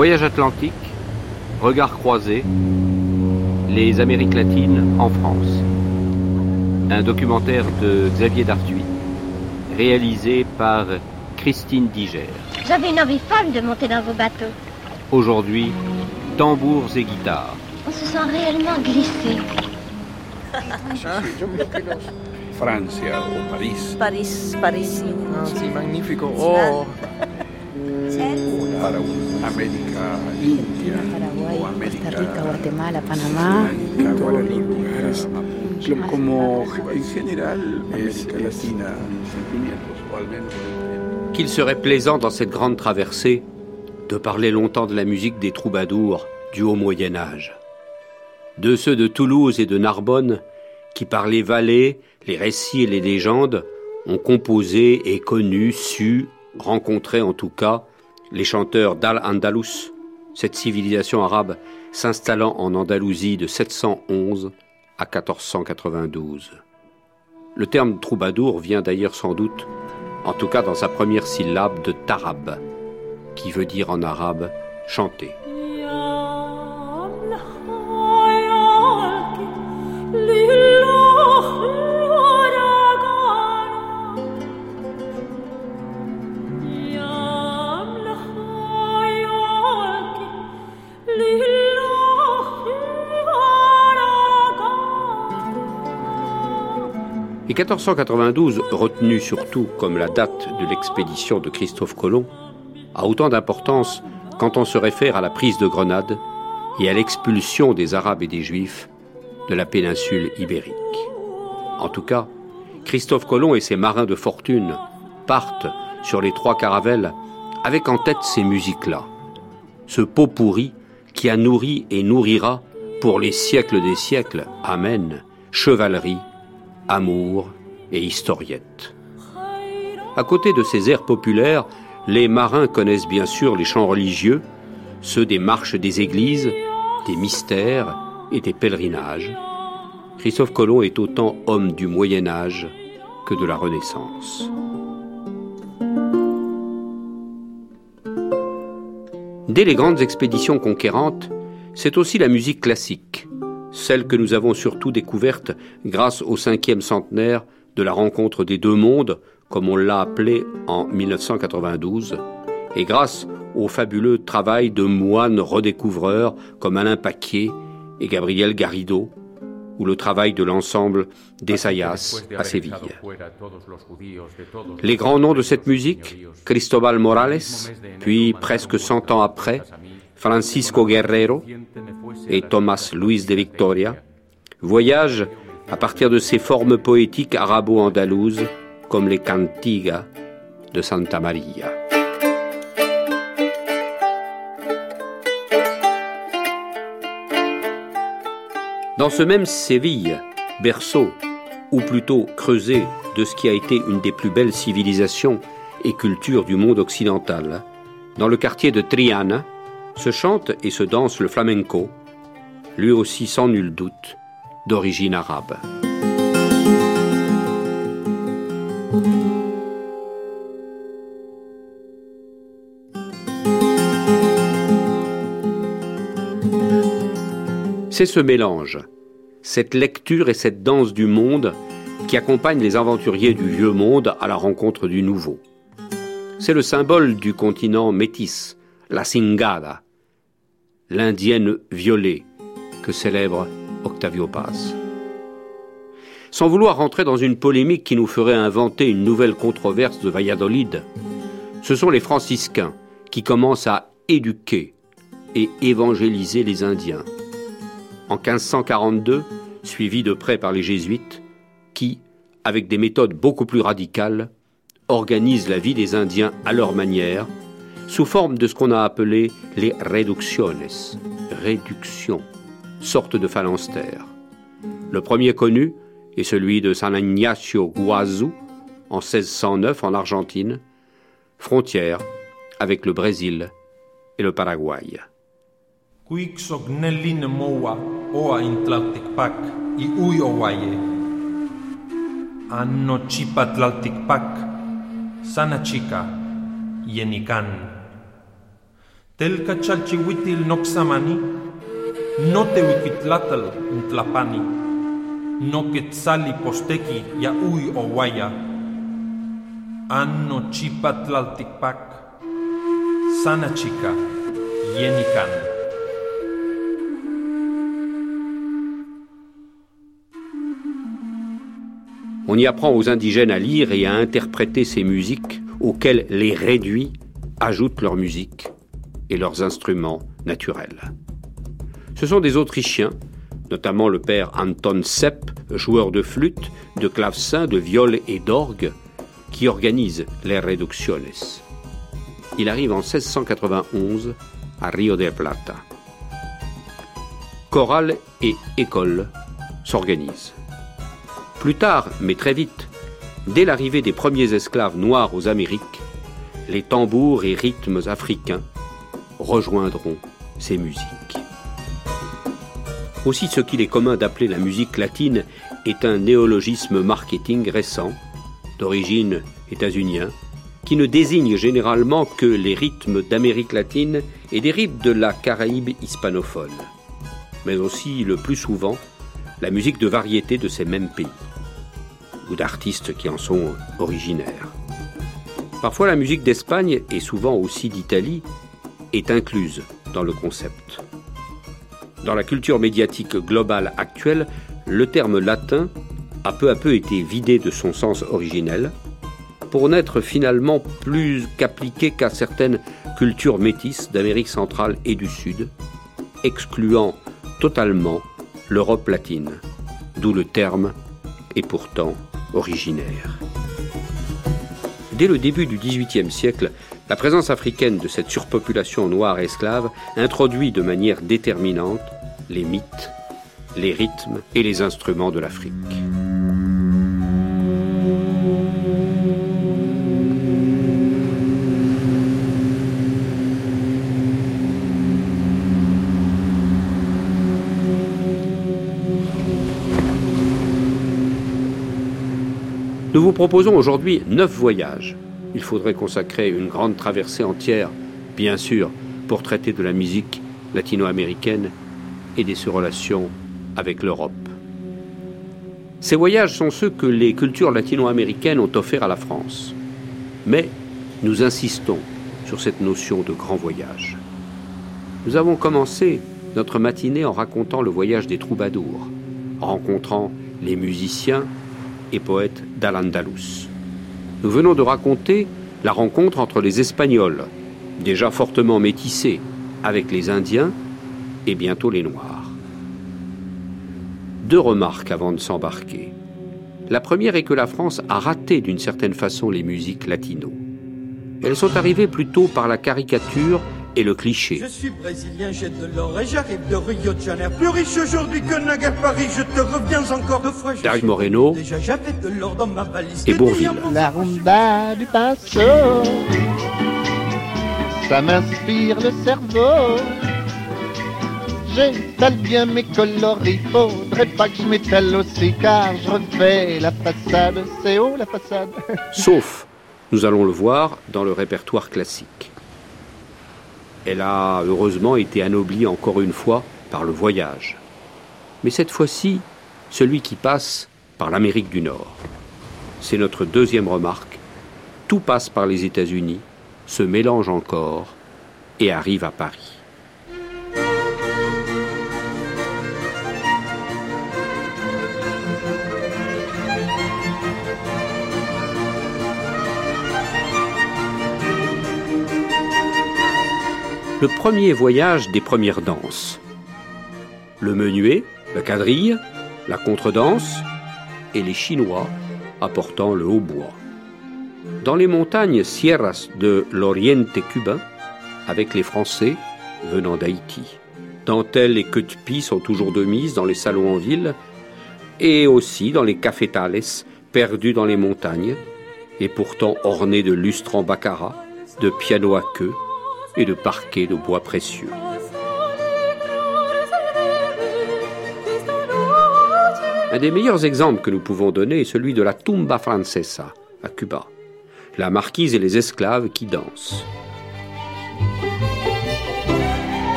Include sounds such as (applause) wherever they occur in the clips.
Voyage atlantique, regard croisé, les Amériques latines en France. Un documentaire de Xavier Dartuy, réalisé par Christine Diger. J'avais une envie folle de monter dans vos bateaux. Aujourd'hui, tambours et guitares. On se sent réellement glissé. Francia o París. París, París. Ah, sí, magnífico. Oh. Para un América India Paraguay, o América Costa Rica, Guatemala, Panamá. Blanca, todos los lugares. Lo- Como en general América Latina, sentimientos, o al menos Qu'il serait plaisant dans cette grande traversée de parler longtemps de la musique des troubadours du haut Moyen Âge. De ceux de Toulouse et de Narbonne qui par les vallées, les récits et les légendes ont composé et connu, su, rencontré en tout cas les chanteurs d'Al-Andalus, cette civilisation arabe s'installant en Andalousie de 711 à 1492. Le terme troubadour vient d'ailleurs sans doute, en tout cas dans sa première syllabe, de tarab, qui veut dire en arabe chanter. Et 1492, retenu surtout comme la date de l'expédition de Christophe Colomb, a autant d'importance quand on se réfère à la prise de Grenade et à l'expulsion des Arabes et des Juifs de la péninsule ibérique. En tout cas, Christophe Colomb et ses marins de fortune partent sur les trois caravelles avec en tête ces musiques-là, ce pot pourri qui a nourri et nourrira pour les siècles des siècles, Amen, chevalerie, amour et historiette. À côté de ces airs populaires, les marins connaissent bien sûr les chants religieux, ceux des marches des églises, des mystères et des pèlerinages. Christophe Colomb est autant homme du Moyen Âge que de la Renaissance. Dès les grandes expéditions conquérantes, c'est aussi la musique classique, celle que nous avons surtout découverte grâce au cinquième centenaire de la rencontre des deux mondes, comme on l'a appelé en 1992, et grâce au fabuleux travail de moines redécouvreurs comme Alain Paquier et Gabriel Garrido, ou le travail de l'ensemble d'Essayas à Séville. Les grands noms de cette musique, Cristobal Morales, puis presque cent ans après, Francisco Guerrero et Thomas Luis de Victoria, voyagent à partir de ces formes poétiques arabo-andalouses comme les cantigas de Santa Maria. Dans ce même Séville, berceau, ou plutôt creuset de ce qui a été une des plus belles civilisations et cultures du monde occidental, dans le quartier de Triana, se chante et se danse le flamenco, lui aussi sans nul doute d'origine arabe. C'est ce mélange, cette lecture et cette danse du monde qui accompagnent les aventuriers du vieux monde à la rencontre du nouveau. C'est le symbole du continent métis, la Singada, l'indienne violée que célèbre Octavio Paz. Sans vouloir rentrer dans une polémique qui nous ferait inventer une nouvelle controverse de Valladolid, ce sont les franciscains qui commencent à éduquer et évangéliser les Indiens. En 1542, suivis de près par les jésuites, qui, avec des méthodes beaucoup plus radicales, organisent la vie des Indiens à leur manière, sous forme de ce qu'on a appelé les reducciones, réductions, sorte de phalanstères. Le premier connu est celui de San Ignacio Guazú en 1609 en Argentine, frontière avec le Brésil et le Paraguay. Quixoc nellin moa Telka chalchiwitil noxamani, no te wikitlatal ntlapani, no quetzali posteki ya uy owaya, anno chipatlaltikpak, sana chica, yenikan. On y apprend aux indigènes à lire et à interpréter ces musiques auxquelles les réduits ajoutent leur musique et leurs instruments naturels. Ce sont des Autrichiens, notamment le père Anton Sepp, joueur de flûte, de clavecin, de viol et d'orgue, qui organisent les Reducciones. Il arrive en 1691 à Rio de Plata. Chorale et école s'organisent. Plus tard, mais très vite, dès l'arrivée des premiers esclaves noirs aux Amériques, les tambours et rythmes africains rejoindront ces musiques. Aussi ce qu'il est commun d'appeler la musique latine est un néologisme marketing récent, d'origine états-unien, qui ne désigne généralement que les rythmes d'Amérique latine et des rythmes de la Caraïbe hispanophone, mais aussi le plus souvent la musique de variété de ces mêmes pays, ou d'artistes qui en sont originaires. Parfois la musique d'Espagne, et souvent aussi d'Italie, est incluse dans le concept. Dans la culture médiatique globale actuelle, le terme latin a peu à peu été vidé de son sens originel, pour n'être finalement plus qu'appliqué qu'à certaines cultures métisses d'Amérique centrale et du Sud, excluant totalement l'Europe latine, d'où le terme est pourtant originaire. Dès le début du XVIIIe siècle, la présence africaine de cette surpopulation noire esclave introduit de manière déterminante les mythes, les rythmes et les instruments de l'Afrique. Nous vous proposons aujourd'hui neuf voyages. Il faudrait consacrer une grande traversée entière, bien sûr, pour traiter de la musique latino-américaine et de ses relations avec l'Europe. Ces voyages sont ceux que les cultures latino-américaines ont offerts à la France. Mais nous insistons sur cette notion de grand voyage. Nous avons commencé notre matinée en racontant le voyage des troubadours, rencontrant les musiciens et poète d'Al-Andalus. Nous venons de raconter la rencontre entre les Espagnols, déjà fortement métissés, avec les Indiens et bientôt les Noirs. Deux remarques avant de s'embarquer. La première est que la France a raté d'une certaine façon les musiques latino. Elles sont arrivées plutôt par la caricature et le cliché. Je suis brésilien, j'ai de l'or et j'arrive de Rio de Janeiro. Plus riche aujourd'hui que naguère Paris, je te reviens encore deux fois. suis- Moreno Déjà j'avais de l'or dans ma valise. et Bourville. La rumba du passo, ça m'inspire le cerveau. J'étale bien mes coloris, faudrait pas que je m'étale aussi car je refais la façade. C'est haut la façade sauf, nous allons le voir, dans le répertoire classique. Elle a heureusement été anoblie encore une fois par le voyage. Mais cette fois-ci, celui qui passe par l'Amérique du Nord. C'est notre deuxième remarque. Tout passe par les États-Unis, se mélange encore et arrive à Paris. Le premier voyage des premières danses. Le menuet, la quadrille, la contredanse et les Chinois apportant le hautbois. Dans les montagnes Sierras de l'Oriente cubain, avec les Français venant d'Haïti. Dentelles et queue de pie sont toujours de mise dans les salons en ville et aussi dans les cafetales perdus dans les montagnes et pourtant ornés de lustres en baccarat, de pianos à queue et de parquets de bois précieux. Un des meilleurs exemples que nous pouvons donner est celui de la tumba francesa à Cuba, la marquise et les esclaves qui dansent.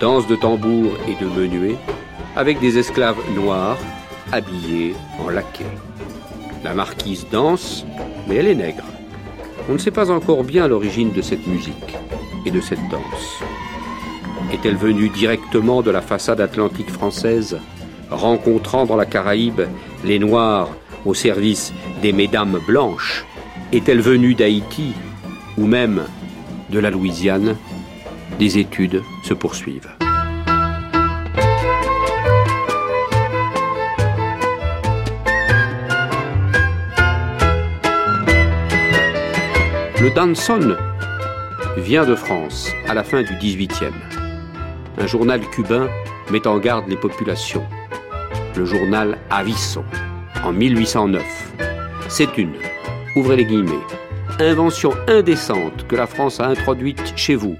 Danse de tambour et de menuet, avec des esclaves noirs habillés en laquais. La marquise danse, mais elle est nègre. On ne sait pas encore bien l'origine de cette musique et de cette danse. Est-elle venue directement de la façade atlantique française, rencontrant dans la Caraïbe les Noirs au service des Mesdames blanches? Est-elle venue d'Haïti ou même de la Louisiane? Des études se poursuivent. Le danson vient de France à la fin du XVIIIe. Un journal cubain met en garde les populations. Le journal Aviso, en 1809. C'est une, ouvrez les guillemets, invention indécente que la France a introduite chez vous,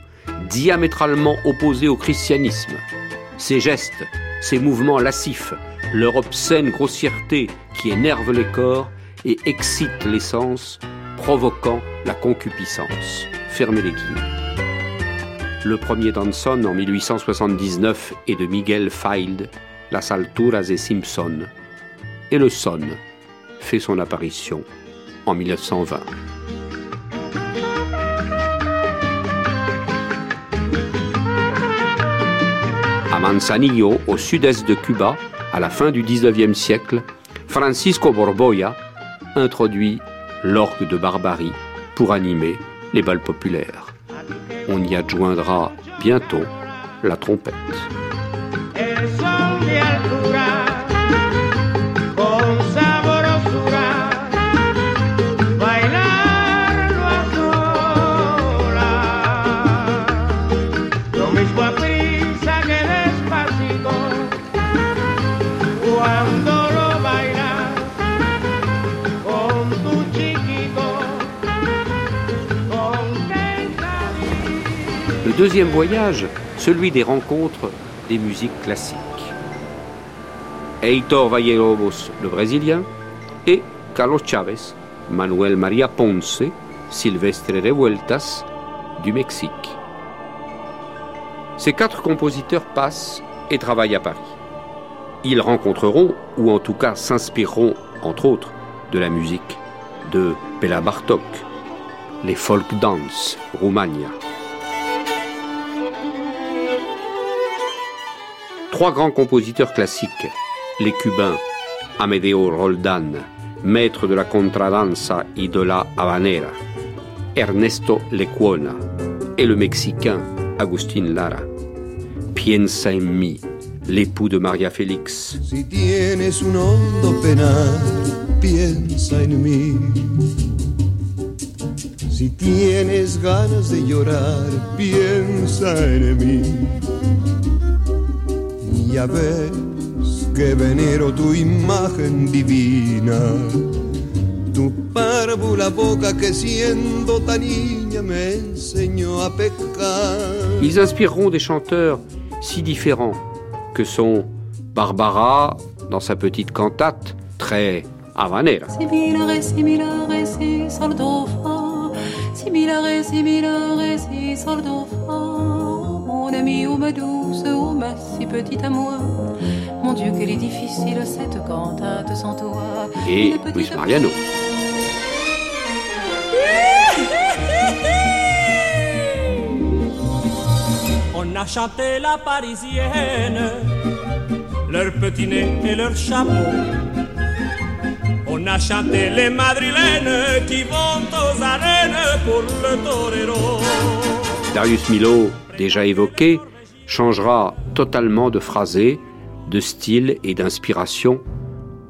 diamétralement opposée au christianisme. Ces gestes, ces mouvements lascifs, leur obscène grossièreté qui énerve les corps et excite les sens, provoquant la concupiscence. Fermez les guillemets. Le premier Danson en 1879 est de Miguel Field, Las Alturas et Simpson. Et le son fait son apparition en 1920. À Manzanillo, au sud-est de Cuba, à la fin du 19e siècle, Francisco Borboya introduit l'orgue de barbarie pour animer les balles populaires. On y adjoindra bientôt la trompette. Deuxième voyage, celui des rencontres des musiques classiques. Heitor Vallerobos, le Brésilien, et Carlos Chávez, Manuel María Ponce, Silvestre Revueltas, du Mexique. Ces quatre compositeurs passent et travaillent à Paris. Ils rencontreront, ou en tout cas s'inspireront, entre autres, de la musique de Bela Bartok, les folk dance Roumania. Trois grands compositeurs classiques, les cubains Amedeo Roldan, maître de la contradanza y de la habanera, Ernesto Lecuona, et le Mexicain Agustín Lara. Piensa en mí, l'époux de Maria Félix. Si tienes un hondo penal, piensa en mí. Si tienes ganas de llorar, piensa en mí ya ves que venero tu imagen divina, tu párvula boca que siendo tan niña me enseñó a pecar. Ils inspireront des chanteurs si différents que sont Barbara dans sa petite cantate très habanera. Mon ami, ou ma douce, ou ma si petite à moi. Mon Dieu, qu'elle est difficile cette cantate sans toi. Et Luis Mariano. (laughs) On a chanté la parisienne, leur petit nez et leur chapeau. On a chanté les madrilènes qui vont aux arènes pour le torero. Darius Milo, déjà évoqué, changera totalement de phrasé, de style et d'inspiration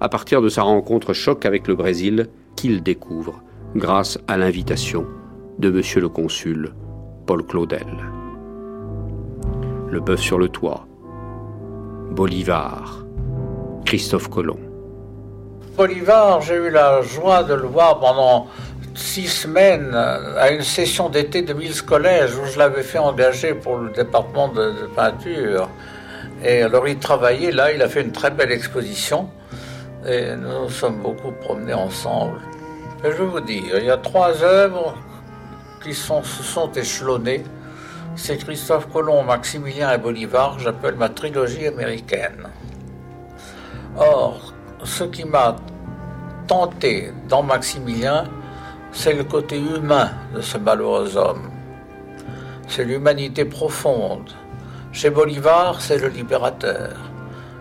à partir de sa rencontre choc avec le Brésil qu'il découvre grâce à l'invitation de monsieur le consul Paul Claudel. Le bœuf sur le toit, Bolivar, Christophe Colomb. Bolivar, j'ai eu la joie de le voir pendant six semaines à une session d'été de Mills College où je l'avais fait engager pour le département de, peinture. Et alors il travaillait là, il a fait une très belle exposition et nous nous sommes beaucoup promenés ensemble. Et je vais vous dire, il y a trois œuvres qui sont, se sont échelonnées c'est Christophe Colomb, Maximilien et Bolivar, j'appelle ma trilogie américaine. Or, ce qui m'a tenté dans Maximilien, c'est le côté humain de ce malheureux homme. C'est l'humanité profonde. Chez Bolivar, c'est le libérateur.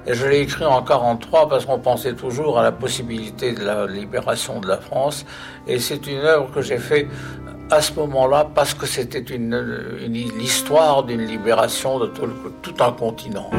Et je l'ai écrit en 1943 parce qu'on pensait toujours à la possibilité de la libération de la France. Et c'est une œuvre que j'ai faite à ce moment-là parce que c'était l'histoire d'une libération de tout un continent.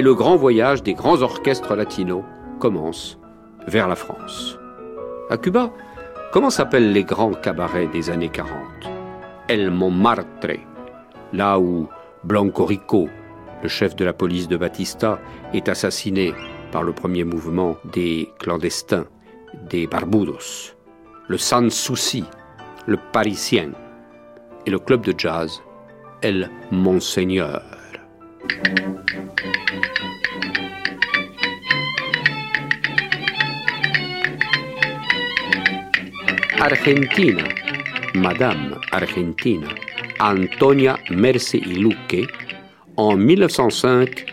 Et le grand voyage des grands orchestres latinos commence vers la France. À Cuba, comment s'appellent les grands cabarets des années 40 El Montmartre, là où Blanco Rico, le chef de la police de Batista, est assassiné par le premier mouvement des clandestins, des Barbudos, le Sans Souci, le Parisien et le club de jazz El Monseigneur. Argentina, Madame Argentina, Antonia Merce y Luque, en 1905,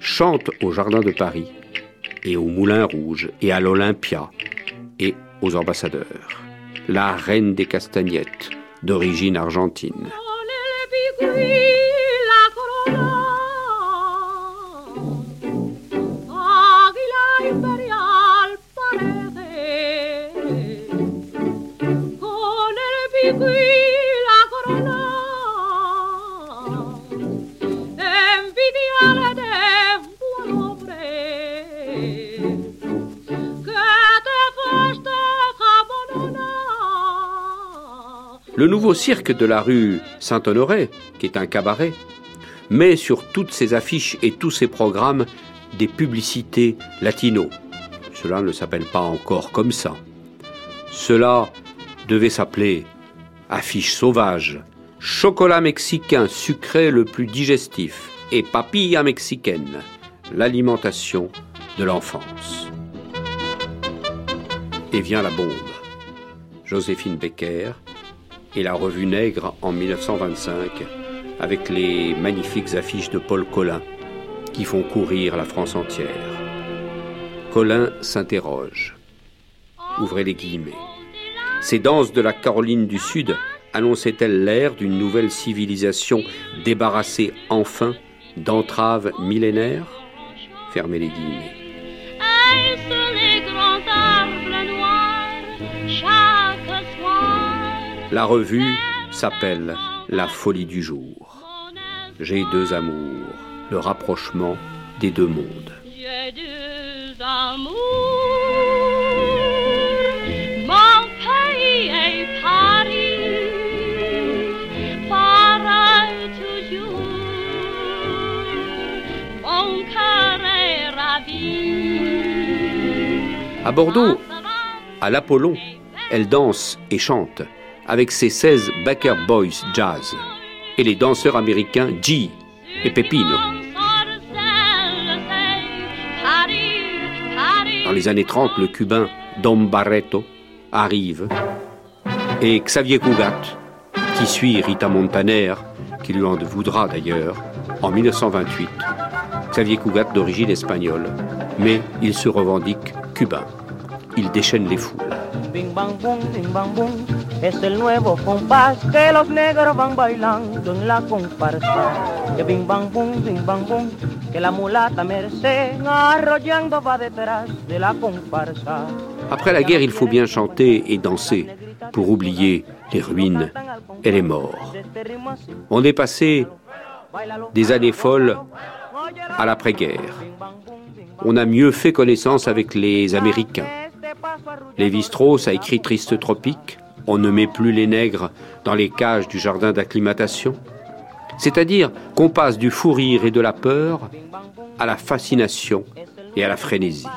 chante au Jardin de Paris et au Moulin Rouge et à l'Olympia et aux ambassadeurs. La reine des castagnettes, d'origine argentine. Nouveau cirque de la rue Saint-Honoré, qui est un cabaret, met sur toutes ses affiches et tous ses programmes des publicités latino. Cela ne s'appelle pas encore comme ça. Cela devait s'appeler affiche sauvage, chocolat mexicain sucré le plus digestif et papilla mexicaine, l'alimentation de l'enfance. Et vient la bombe. Joséphine Becker, et la revue Nègre en 1925 avec les magnifiques affiches de Paul Collin qui font courir la France entière. Collin s'interroge. Ouvrez les guillemets. Ces danses de la Caroline du Sud annonçaient-elles l'ère d'une nouvelle civilisation débarrassée enfin d'entraves millénaires? Fermez les guillemets. La revue s'appelle La folie du jour. J'ai deux amours, le rapprochement des deux mondes. À Bordeaux, à l'Apollon, elle danse et chante avec ses 16 Baker Boys Jazz et les danseurs américains G et Pepino. Dans les années 30, le cubain Dom Barreto arrive et Xavier Cugat, qui suit Rita Montaner, qui lui en voudra d'ailleurs, en 1928. Xavier Cugat d'origine espagnole, mais il se revendique cubain. Il déchaîne les foules. Après la guerre, il faut bien chanter et danser pour oublier les ruines et les morts. On est passé des années folles à l'après-guerre. On a mieux fait connaissance avec les Américains. Lévi-Strauss a écrit Triste Tropique on ne met plus les nègres dans les cages du jardin d'acclimatation C'est-à-dire qu'on passe du fou rire et de la peur à la fascination et à la frénésie.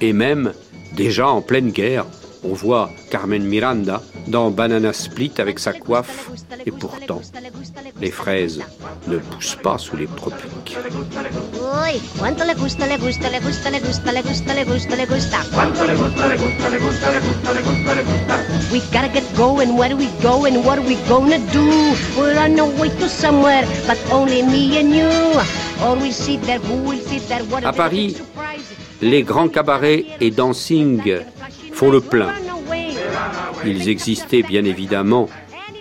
Et même, déjà en pleine guerre, on voit Carmen Miranda dans Banana Split avec sa coiffe, et pourtant, les fraises ne poussent pas sous les tropiques. We gotta get going, where do we go and what are we gonna do? We're on our way to somewhere, but only me and you. Or we sit there, who will sit there, what a À Paris, les grands cabarets et dancing font le plein. Ils existaient bien évidemment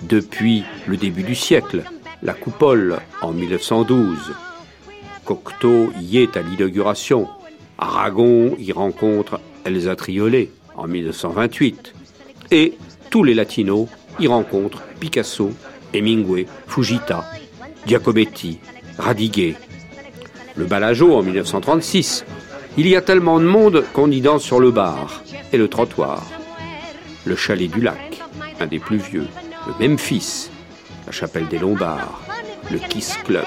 depuis le début du siècle. La Coupole en 1912. Cocteau y est à l'inauguration. Aragon y rencontre Elsa Triolet en 1928. Et tous les latinos y rencontrent Picasso, Hemingway, Fujita, Giacometti, Radiguet. Le Balajo en 1936. Il y a tellement de monde qu'on y danse sur le bar et le trottoir. Le chalet du lac, un des plus vieux. Le Memphis, la chapelle des Lombards, le Kiss Club.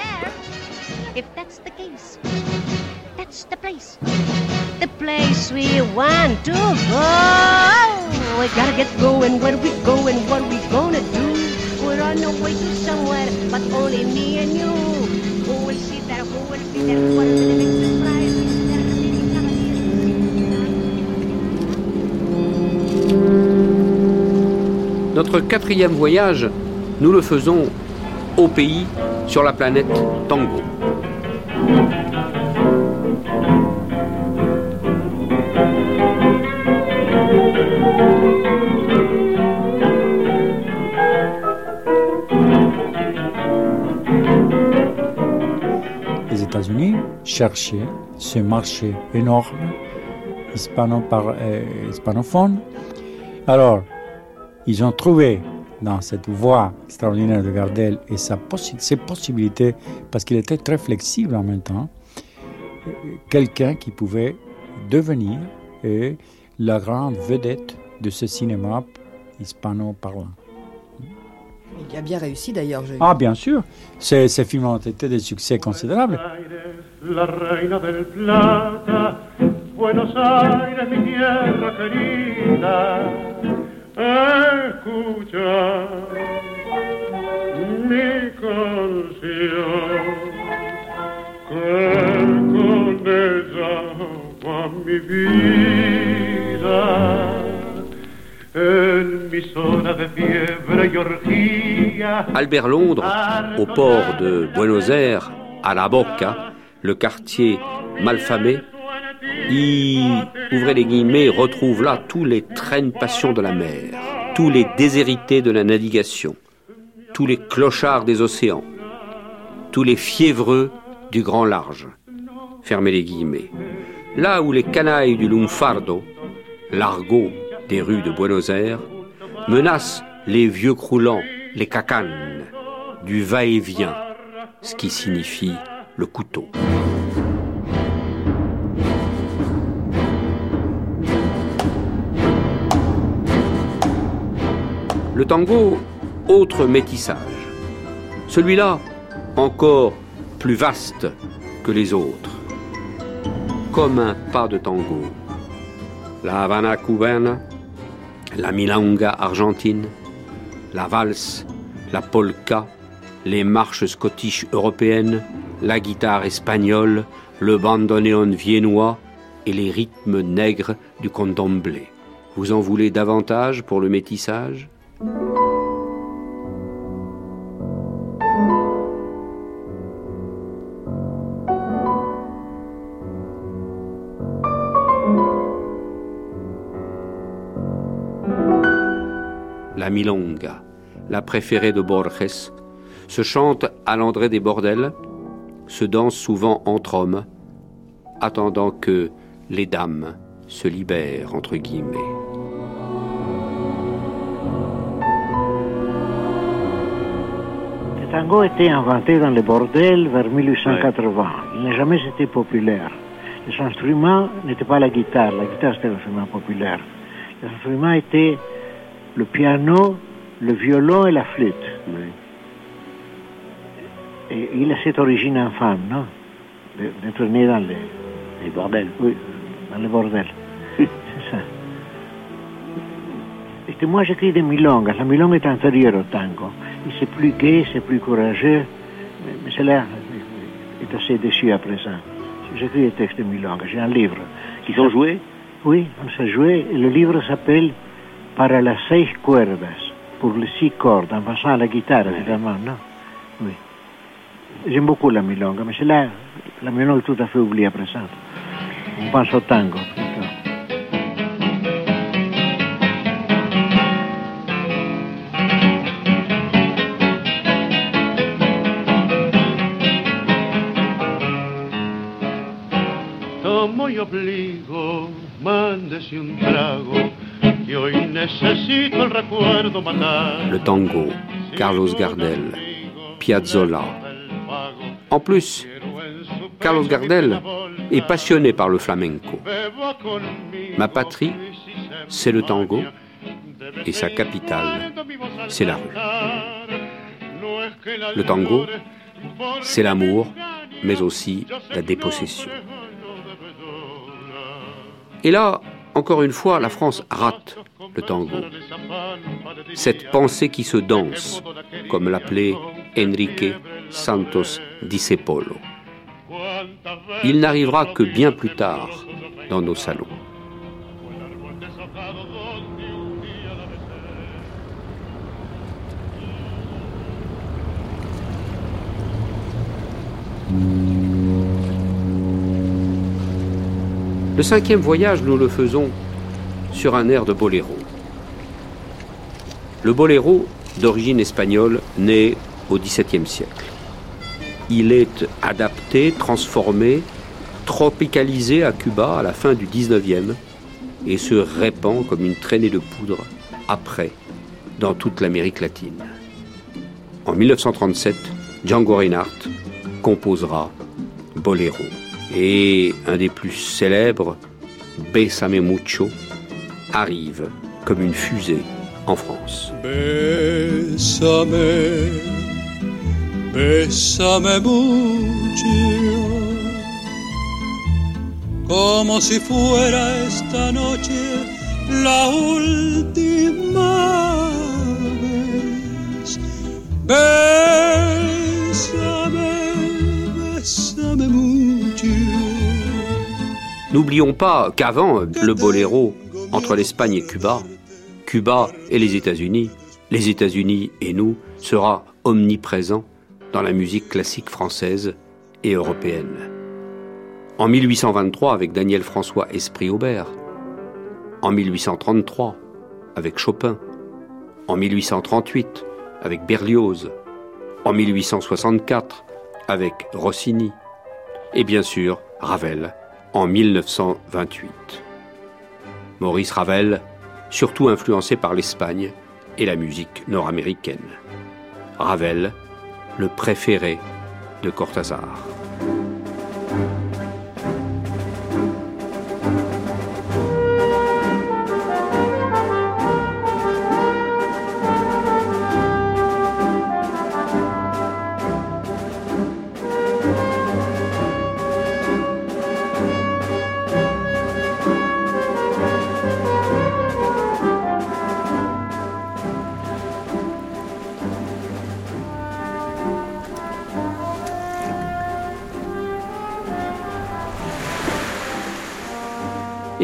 Notre quatrième voyage, nous le faisons au pays sur la planète Tango. Les États-Unis cherchaient ce marché énorme euh, hispanophone. Alors, ils ont trouvé dans cette voie extraordinaire de Gardel et sa possi- ses possibilités, parce qu'il était très flexible en même temps, euh, quelqu'un qui pouvait devenir euh, la grande vedette de ce cinéma hispano-parlant. Il a bien réussi d'ailleurs. Ah, bien sûr, ces, ces films ont été des succès considérables. La reina del plata, Buenos Aires, mi tierra querida, escucha mi canción, que con ella va mi vida, en mis horas de fiebre y orgía. Albert Londres, au port de Buenos Aires, à La Boca, le quartier malfamé, y, ouvrez les guillemets, retrouve là tous les traînes passions de la mer, tous les déshérités de la navigation, tous les clochards des océans, tous les fiévreux du grand large. Fermez les guillemets. Là où les canailles du lunfardo, l'argot des rues de Buenos Aires, menacent les vieux croulants, les cacanes, du va-et-vient, ce qui signifie le couteau. Tango, autre métissage. Celui-là, encore plus vaste que les autres. Comme un pas de tango. La Havana cubaine, la milonga argentine, la valse, la polka, les marches scottish européennes, la guitare espagnole, le bandoneon viennois et les rythmes nègres du candomblé. Vous en voulez davantage pour le métissage? La milonga, la préférée de Borges, se chante à l'André des Bordels, se danse souvent entre hommes, attendant que les dames se libèrent, entre guillemets. Tango a été inventé dans les bordels vers 1880. Il n'a jamais été populaire. Les instruments n'étaient pas la guitare. La guitare, c'était l'instrument populaire. Les instruments étaient le piano, le violon et la flûte. Et il a cette origine infâme, non? D'être né dans les, les bordels. Oui, dans les bordels. (laughs) Et moi, j'écris des milongas. La milonga est inférieure au tango. C'est plus gai, c'est plus courageux. Mais, cela est assez déçu à présent. J'écris des textes de milonga. J'ai un livre. Ils ont joué? Oui, on s'est joué. Le livre s'appelle Para las seis cuerdas. Pour les six cordes, en passant à la guitare, évidemment, non? Oui. J'aime beaucoup la milonga, mais c'est là, la milonga est tout à fait oubliée à présent. On pense au tango, Le tango, Carlos Gardel, Piazzolla. En plus, Carlos Gardel est passionné par le flamenco. Ma patrie, c'est le tango et sa capitale, c'est la rue. Le tango, c'est l'amour, mais aussi la dépossession. Et là, encore une fois, la France rate le tango. Cette pensée qui se danse, comme l'appelait Enrique Santos Discepolo. Il n'arrivera que bien plus tard dans nos salons. Le cinquième voyage, nous le faisons sur un air de boléro. Le boléro, d'origine espagnole, naît au XVIIe siècle. Il est adapté, transformé, tropicalisé à Cuba à la fin du XIXe et se répand comme une traînée de poudre après dans toute l'Amérique latine. En 1937, Django Reinhardt composera Boléro. Et un des plus célèbres, Bésame Mucho, arrive comme une fusée en France. Bésame, bésame mucho, como si fuera esta noche la última vez. Bésame, N'oublions pas qu'avant le boléro, entre l'Espagne et Cuba, Cuba et les États-Unis, les États-Unis et nous, sera omniprésent dans la musique classique française et européenne. En 1823 avec Daniel François Esprit Aubert, en 1833 avec Chopin, en 1838 avec Berlioz, en 1864 avec Rossini, et bien sûr Ravel en 1928. Maurice Ravel, surtout influencé par l'Espagne et la musique nord-américaine. Ravel, le préféré de Cortázar.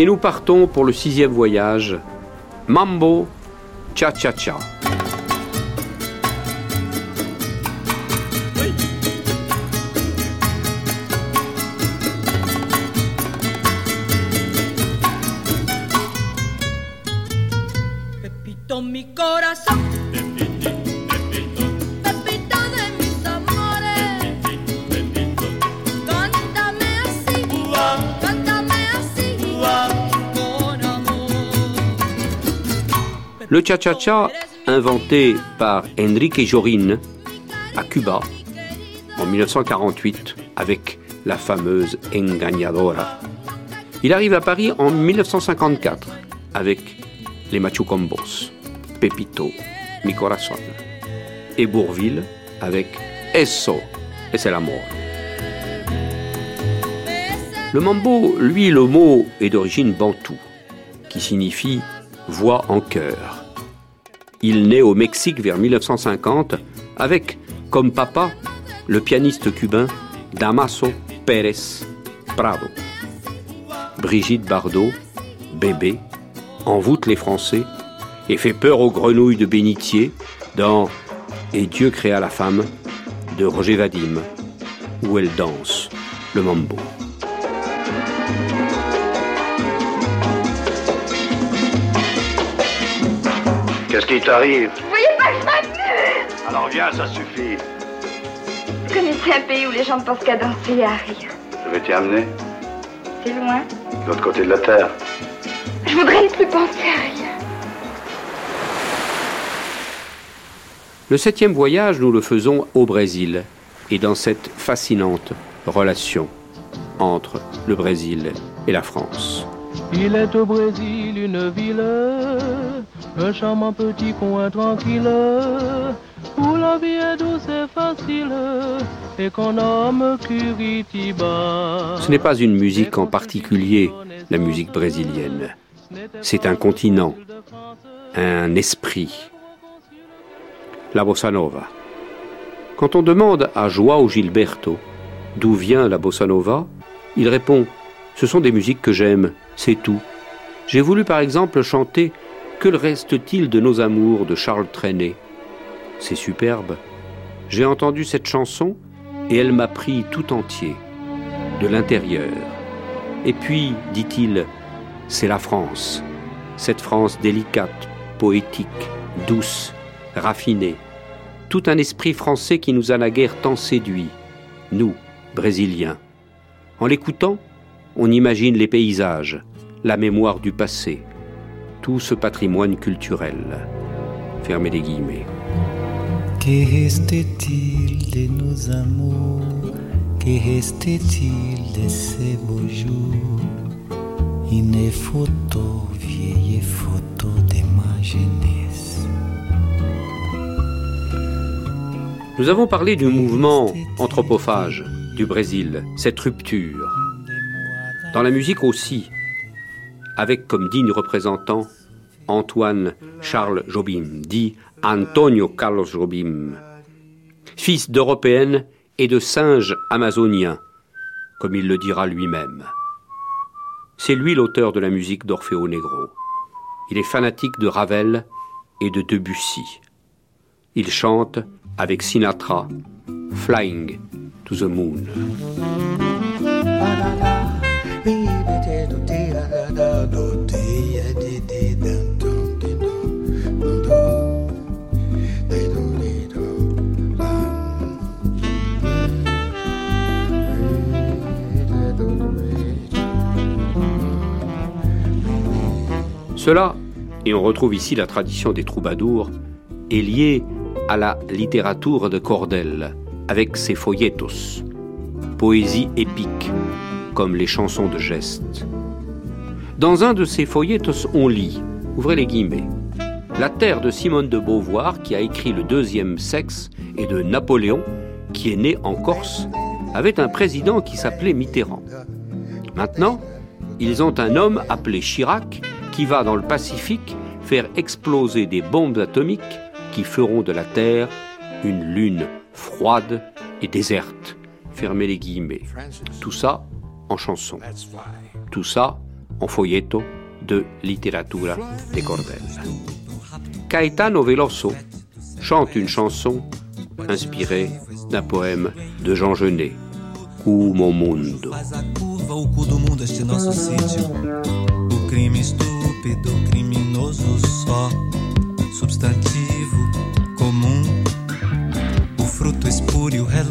Et nous partons pour le sixième voyage, Mambo Cha Cha Cha. Le cha-cha-cha, inventé par Enrique Jorin à Cuba en 1948 avec la fameuse Engañadora. Il arrive à Paris en 1954 avec les Machucombos, Pepito, Mi et Bourville avec Eso es el amor. Le mambo, lui, le mot est d'origine bantou. qui signifie voix en chœur. Il naît au Mexique vers 1950 avec, comme papa, le pianiste cubain Damaso Pérez Prado. Brigitte Bardot, bébé, envoûte les Français et fait peur aux grenouilles de bénitier dans Et Dieu créa la femme de Roger Vadim, où elle danse le mambo. Qu'est-ce qui t'arrive Vous voyez pas que je m'amuse Alors viens, ça suffit. Vous connaissez un pays où les gens ne pensent qu'à danser et à rire. Je vais t'y amener, C'est loin. de l'autre côté de la terre. Je voudrais ne plus penser à rien. Le septième voyage, nous le faisons au Brésil et dans cette fascinante relation entre le Brésil et la France. Il est au Brésil une ville, Ce n'est pas une musique en particulier, la musique brésilienne. C'est un continent, un esprit. La bossa nova. Quand on demande à Joao Gilberto d'où vient la bossa nova, il répond Ce sont des musiques que j'aime, c'est tout. J'ai voulu par exemple chanter Que reste-t-il de nos amours de Charles Trenet? C'est superbe. J'ai entendu cette chanson et elle m'a pris tout entier, de l'intérieur. Et puis, dit-il, c'est la France, cette France délicate, poétique, douce, raffinée, tout un esprit français qui nous a naguère tant séduits, nous, Brésiliens. En l'écoutant, on imagine les paysages, la mémoire du passé, tout ce patrimoine culturel. Fermez les guillemets. Que reste-t-il de nos amours? Que reste-t-il de ces beaux jours? Une photo, vieille photo de ma jeunesse. Nous avons parlé du mouvement anthropophage du Brésil, cette rupture. Dans la musique aussi, avec comme digne représentant Antoine Charles Jobim, dit Antonio Carlos Jobim, fils d'Européenne et de singes amazoniens, comme il le dira lui-même. C'est lui l'auteur de la musique d'Orfeo Negro. Il est fanatique de Ravel et de Debussy. Il chante avec Sinatra Flying to the Moon. Cela, et on retrouve ici la tradition des troubadours, est lié à la littérature de Cordel, avec ses folletos, poésie épique, comme les chansons de geste. Dans un de ces folletos, on lit, ouvrez les guillemets, La terre de Simone de Beauvoir, qui a écrit le deuxième sexe, et de Napoléon, qui est né en Corse, avait un président qui s'appelait Mitterrand. Maintenant, ils ont un homme appelé Chirac qui va dans le Pacifique faire exploser des bombes atomiques qui feront de la Terre une lune froide et déserte. Fermez les guillemets. Tout ça en chanson. Tout ça en folletto de littérature de Cordel. Caetano Veloso chante une chanson inspirée d'un poème de Jean Genet, Como Mundo. Substantivo comum. O fruto espúrio é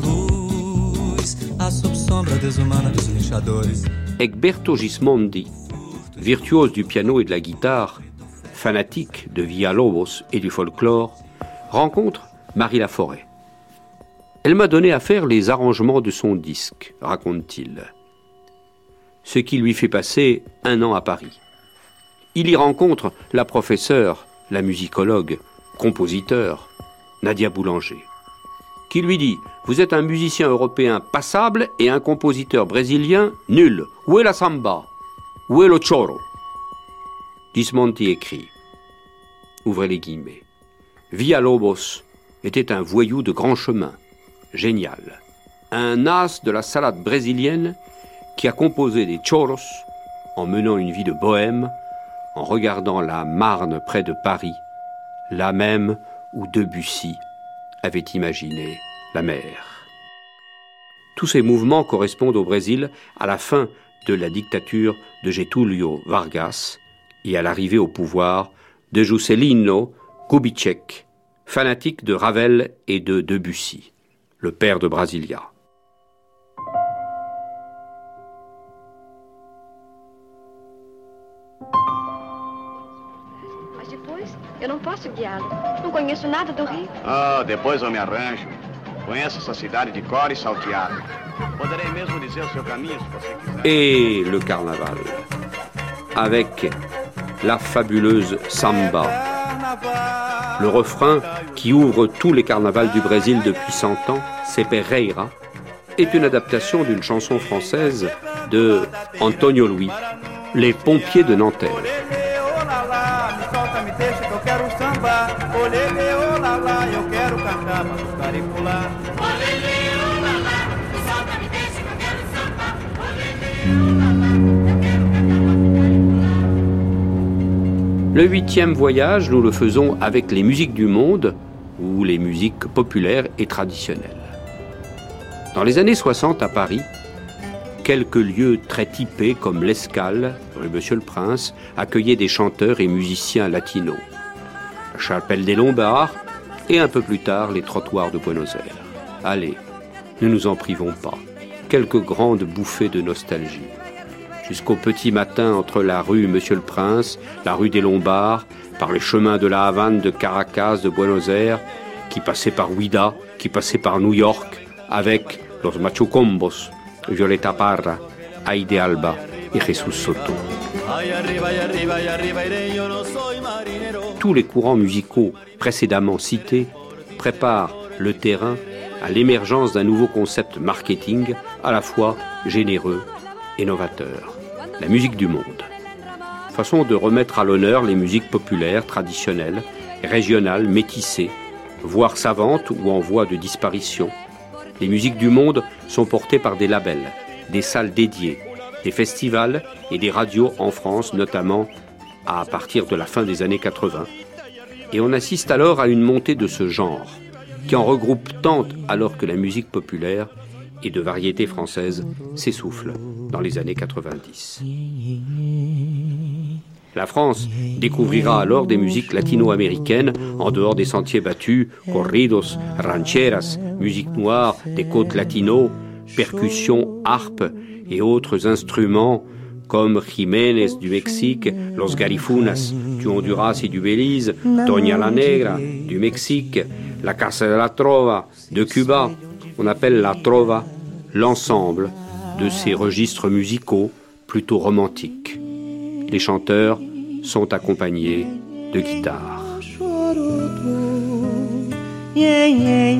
Egberto Gismondi, virtuose du piano et de la guitare, fanatique de Villalobos et du folklore, rencontre Marie Laforêt. Elle m'a donné à faire les arrangements de son disque, raconte-t-il. Ce qui lui fait passer un an à Paris. Il y rencontre la professeure, la musicologue, compositeur, Nadia Boulanger, qui lui dit Vous êtes un musicien européen passable et un compositeur brésilien nul. Où est la samba? Où est le choro? Gismonti écrit. Ouvrez les guillemets. Villalobos était un voyou de grand chemin, génial, un as de la salade brésilienne qui a composé des choros en menant une vie de bohème, en regardant la Marne près de Paris, là même où Debussy avait imaginé la mer. Tous ces mouvements correspondent au Brésil à la fin de la dictature de Getúlio Vargas et à l'arrivée au pouvoir de Juscelino Kubitschek, fanatique de Ravel et de Debussy, le père de Brasilia. Depois, eu não posso guiá-lo. Não conheço nada do Rio. Ah, depois eu me arranjo. Conheço essa cidade de cor e salteado. Poderei mesmo dizer o seu caminho se você quiser. Et le carnaval, avec la fabuleuse samba. Le refrain qui ouvre tous les carnavals du Brésil depuis 100 ans, c'est Pereira, est une adaptation d'une chanson française de Antonio Louis, Les pompiers de Nanterre. Le huitième voyage, nous le faisons avec les musiques du monde ou les musiques populaires et traditionnelles. Dans les années 60 à Paris, quelques lieux très typés comme l'Escale, rue Monsieur le Prince, accueillaient des chanteurs et musiciens latinos. La chapelle des Lombards et un peu plus tard les trottoirs de Buenos Aires. Allez, ne nous en privons pas. Quelques grandes bouffées de nostalgie jusqu'au petit matin entre la rue Monsieur le Prince, la rue des Lombards, par les chemins de la Havane, de Caracas, de Buenos Aires, qui passaient par Ouida, qui passaient par New York, avec los Machucombos, Violeta Parra, Aide Alba et Jesus Soto. Tous les courants musicaux précédemment cités préparent le terrain à l'émergence d'un nouveau concept marketing à la fois généreux et novateur, la musique du monde. Façon de remettre à l'honneur les musiques populaires, traditionnelles, régionales, métissées, voire savantes ou en voie de disparition. Les musiques du monde sont portées par des labels, des salles dédiées, des festivals et des radios en France notamment à partir de la fin des années 80. Et on assiste alors à une montée de ce genre, qui en regroupe tant alors que la musique populaire et de variété française s'essouffle dans les années 90. La France découvrira alors des musiques latino-américaines en dehors des sentiers battus, corridos, rancheras, musique noire, des côtes latino, percussions, harpes et autres instruments comme Jiménez du Mexique, Los Garifunas du Honduras et du Belize, Doña la Negra du Mexique, la Casa de la Trova de Cuba. On appelle la Trova l'ensemble de ces registres musicaux plutôt romantiques. Les chanteurs sont accompagnés de guitare. Yeah, yeah,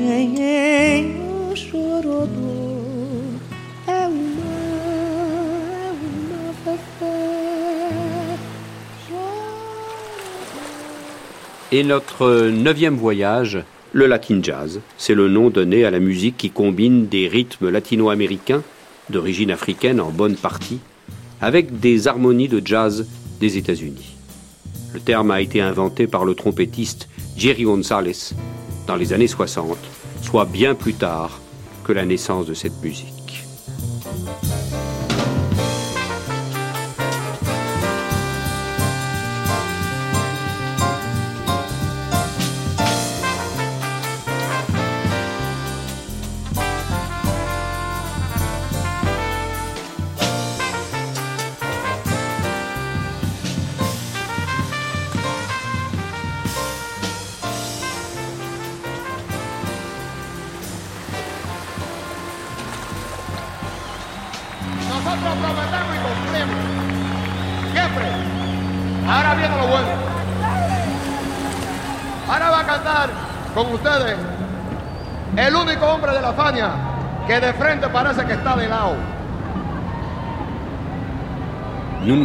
yeah, yeah, o chororô é uma, é uma fefé. Et notre neuvième voyage, le Latin Jazz, c'est le nom donné à la musique qui combine des rythmes latino-américains, d'origine africaine en bonne partie, avec des harmonies de jazz des États-Unis. Le terme a été inventé par le trompettiste Jerry Gonzalez dans les années 60, soit bien plus tard que la naissance de cette musique.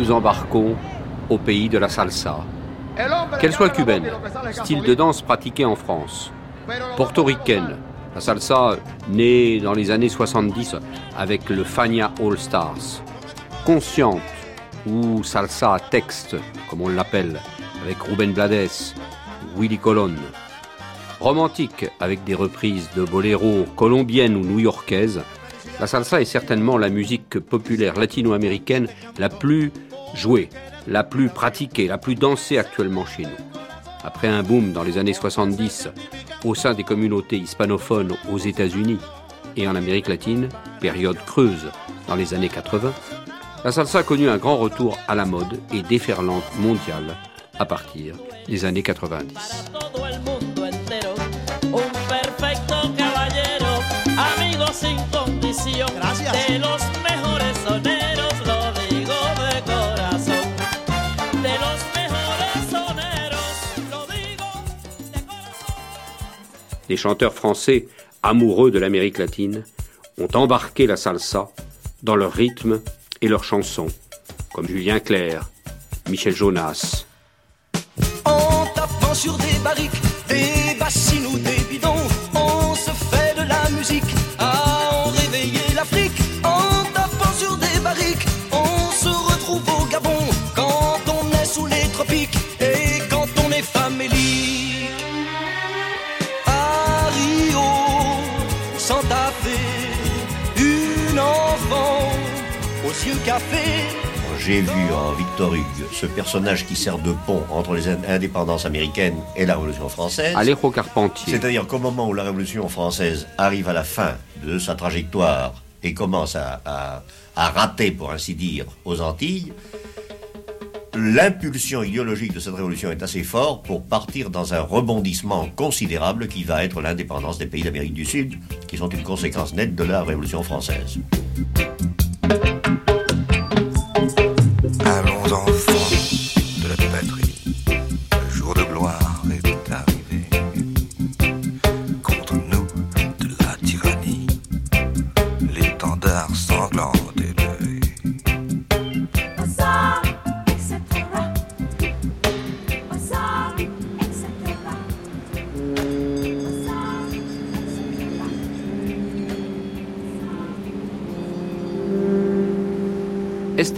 Nous embarquons au pays de la salsa, qu'elle soit cubaine, style de danse pratiqué en France, portoricaine, la salsa née dans les années 70 avec le Fania All Stars, consciente ou salsa à texte, comme on l'appelle, avec Ruben Blades, Willy Colon, romantique avec des reprises de boléros colombiennes ou new-yorkaises, la salsa est certainement la musique populaire latino-américaine la plus jouée, la plus pratiquée, la plus dansée actuellement chez nous. Après un boom dans les années 70 au sein des communautés hispanophones aux États-Unis et en Amérique latine, période creuse dans les années 80, la salsa a connu un grand retour à la mode et déferlante mondiale à partir des années 90. Les chanteurs français, amoureux de l'Amérique latine, ont embarqué la salsa dans leur rythme et leurs chansons, comme Julien Clerc, Michel Jonas. J'ai vu en Victor Hugo ce personnage qui sert de pont entre les indépendances américaines et la Révolution française. Alejo Carpentier. C'est-à-dire qu'au moment où la Révolution française arrive à la fin de sa trajectoire et commence à, à- à rater, pour ainsi dire, aux Antilles, l'impulsion idéologique de cette révolution est assez forte pour partir dans un rebondissement considérable qui va être l'indépendance des pays d'Amérique du Sud, qui sont une conséquence nette de la Révolution française.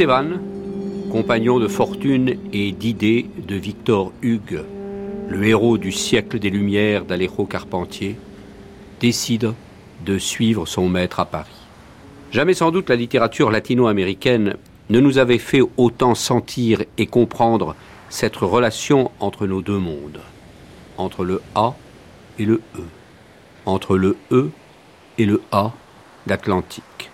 Esteban, compagnon de fortune et d'idées de Victor Hugues, le héros du siècle des Lumières d'Alejo Carpentier, décide de suivre son maître à Paris. Jamais sans doute la littérature latino-américaine ne nous avait fait autant sentir et comprendre cette relation entre nos deux mondes, entre le A et le E, entre le E et le A d'Atlantique.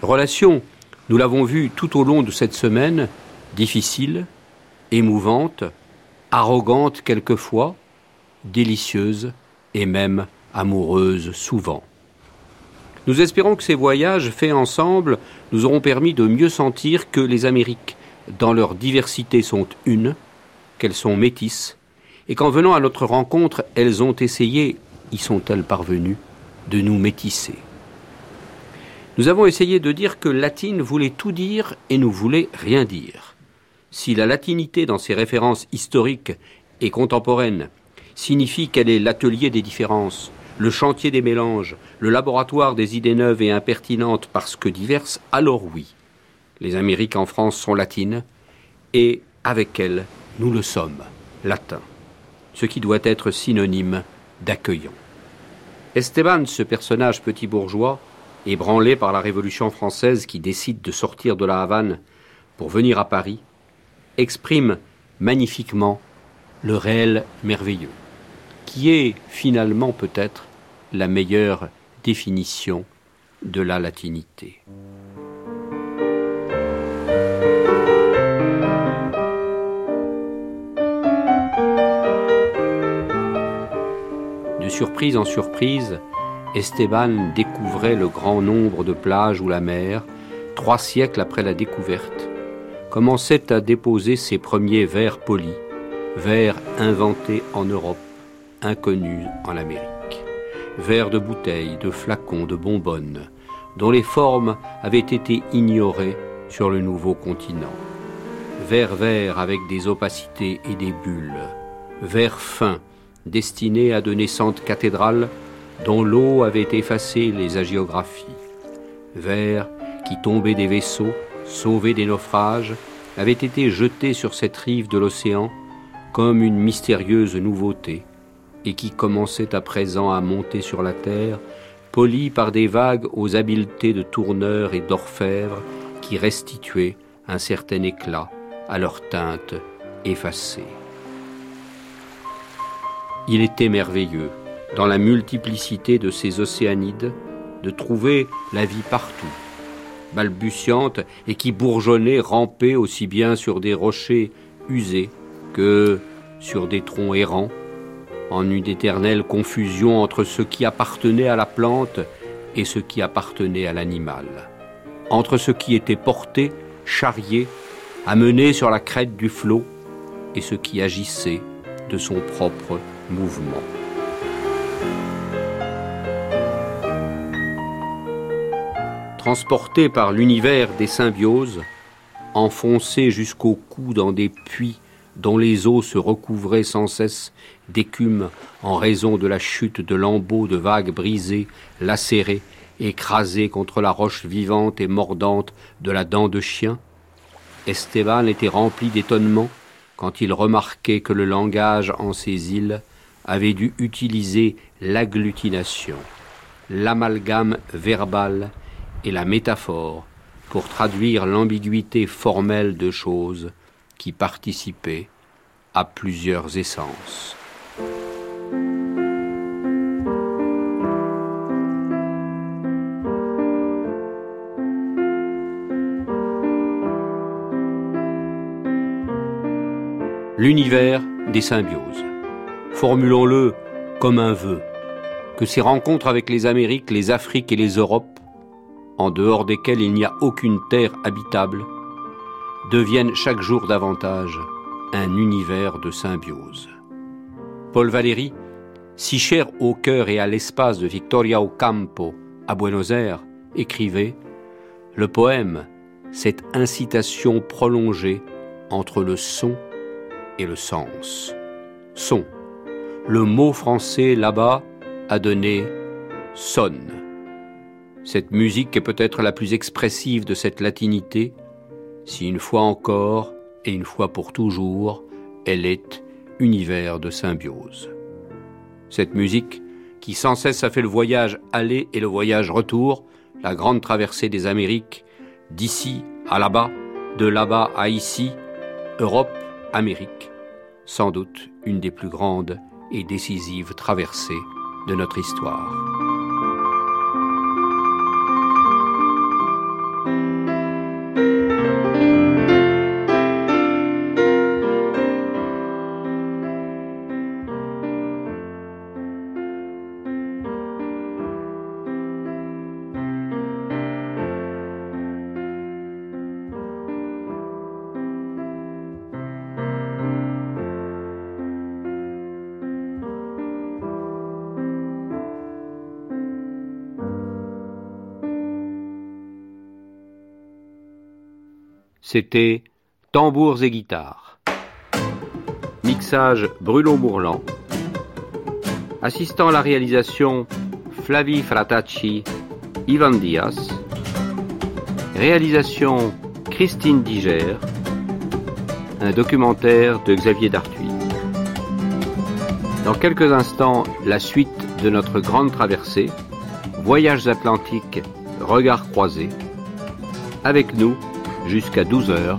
Relation, nous l'avons vu tout au long de cette semaine, difficile, émouvante, arrogante quelquefois, délicieuse et même amoureuse souvent. Nous espérons que ces voyages faits ensemble nous auront permis de mieux sentir que les Amériques, dans leur diversité, sont une, qu'elles sont métisses, et qu'en venant à notre rencontre, elles ont essayé, y sont-elles parvenues, de nous métisser. Nous avons essayé de dire que latine voulait tout dire et ne voulait rien dire. Si la latinité dans ses références historiques et contemporaines signifie qu'elle est l'atelier des différences, le chantier des mélanges, le laboratoire des idées neuves et impertinentes parce que diverses, alors oui, les Amériques en France sont latines et avec elles, nous le sommes, latins, ce qui doit être synonyme d'accueillant. Esteban, ce personnage petit bourgeois, ébranlé par la Révolution française qui décide de sortir de la Havane pour venir à Paris, exprime magnifiquement le réel merveilleux, qui est finalement peut-être la meilleure définition de la latinité. De surprise en surprise, Esteban découvrait le grand nombre de plages où la mer, trois siècles après la découverte, commençait à déposer ses premiers vers polis, vers inventés en Europe, inconnus en Amérique. Vers de bouteilles, de flacons, de bonbonnes, dont les formes avaient été ignorées sur le nouveau continent. vert vert avec des opacités et des bulles, vert fin, destiné à de naissantes cathédrales dont l'eau avait effacé les hagiographies, vert qui tombait des vaisseaux, sauvé des naufrages, avait été jeté sur cette rive de l'océan comme une mystérieuse nouveauté, et qui commençait à présent à monter sur la terre, poli par des vagues aux habiletés de tourneurs et d'orfèvres qui restituaient un certain éclat à leur teinte effacée. Il était merveilleux, dans la multiplicité de ces océanides, de trouver la vie partout, balbutiante et qui bourgeonnait, rampait aussi bien sur des rochers usés que sur des troncs errants, en une éternelle confusion entre ce qui appartenait à la plante et ce qui appartenait à l'animal, entre ce qui était porté, charrié, amené sur la crête du flot et ce qui agissait de son propre mouvement. Transporté par l'univers des symbioses, enfoncé jusqu'au cou dans des puits dont les eaux se recouvraient sans cesse d'écume en raison de la chute de lambeaux de vagues brisées, lacérées, écrasées contre la roche vivante et mordante de la dent de chien, Esteban était rempli d'étonnement quand il remarquait que le langage en ces îles avait dû utiliser l'agglutination, l'amalgame verbal et la métaphore pour traduire l'ambiguïté formelle de choses qui participaient à plusieurs essences. L'univers des symbioses. Formulons-le comme un vœu, que ces rencontres avec les Amériques, les Afriques et les Europes en dehors desquels il n'y a aucune terre habitable, deviennent chaque jour davantage un univers de symbiose. Paul Valéry, si cher au cœur et à l'espace de Victoria Ocampo à Buenos Aires, écrivait Le poème, cette incitation prolongée entre le son et le sens. Son. Le mot français là-bas a donné sonne. Cette musique est peut-être la plus expressive de cette latinité, si une fois encore et une fois pour toujours, elle est univers de symbiose. Cette musique, qui sans cesse a fait le voyage aller et le voyage retour, la grande traversée des Amériques, d'ici à là-bas, de là-bas à ici, Europe, Amérique, sans doute une des plus grandes et décisives traversées de notre histoire. C'était Tambours et guitares. Mixage Bruno Bourlan. Assistant à la réalisation Flavie Fratacci, Ivan Diaz. Réalisation Christine Diger. Un documentaire de Xavier Dartuy. Dans quelques instants, la suite de notre grande traversée, Voyages atlantiques, regards croisés. Avec nous, jusqu'à 12h,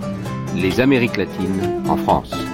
les Amériques latines en France.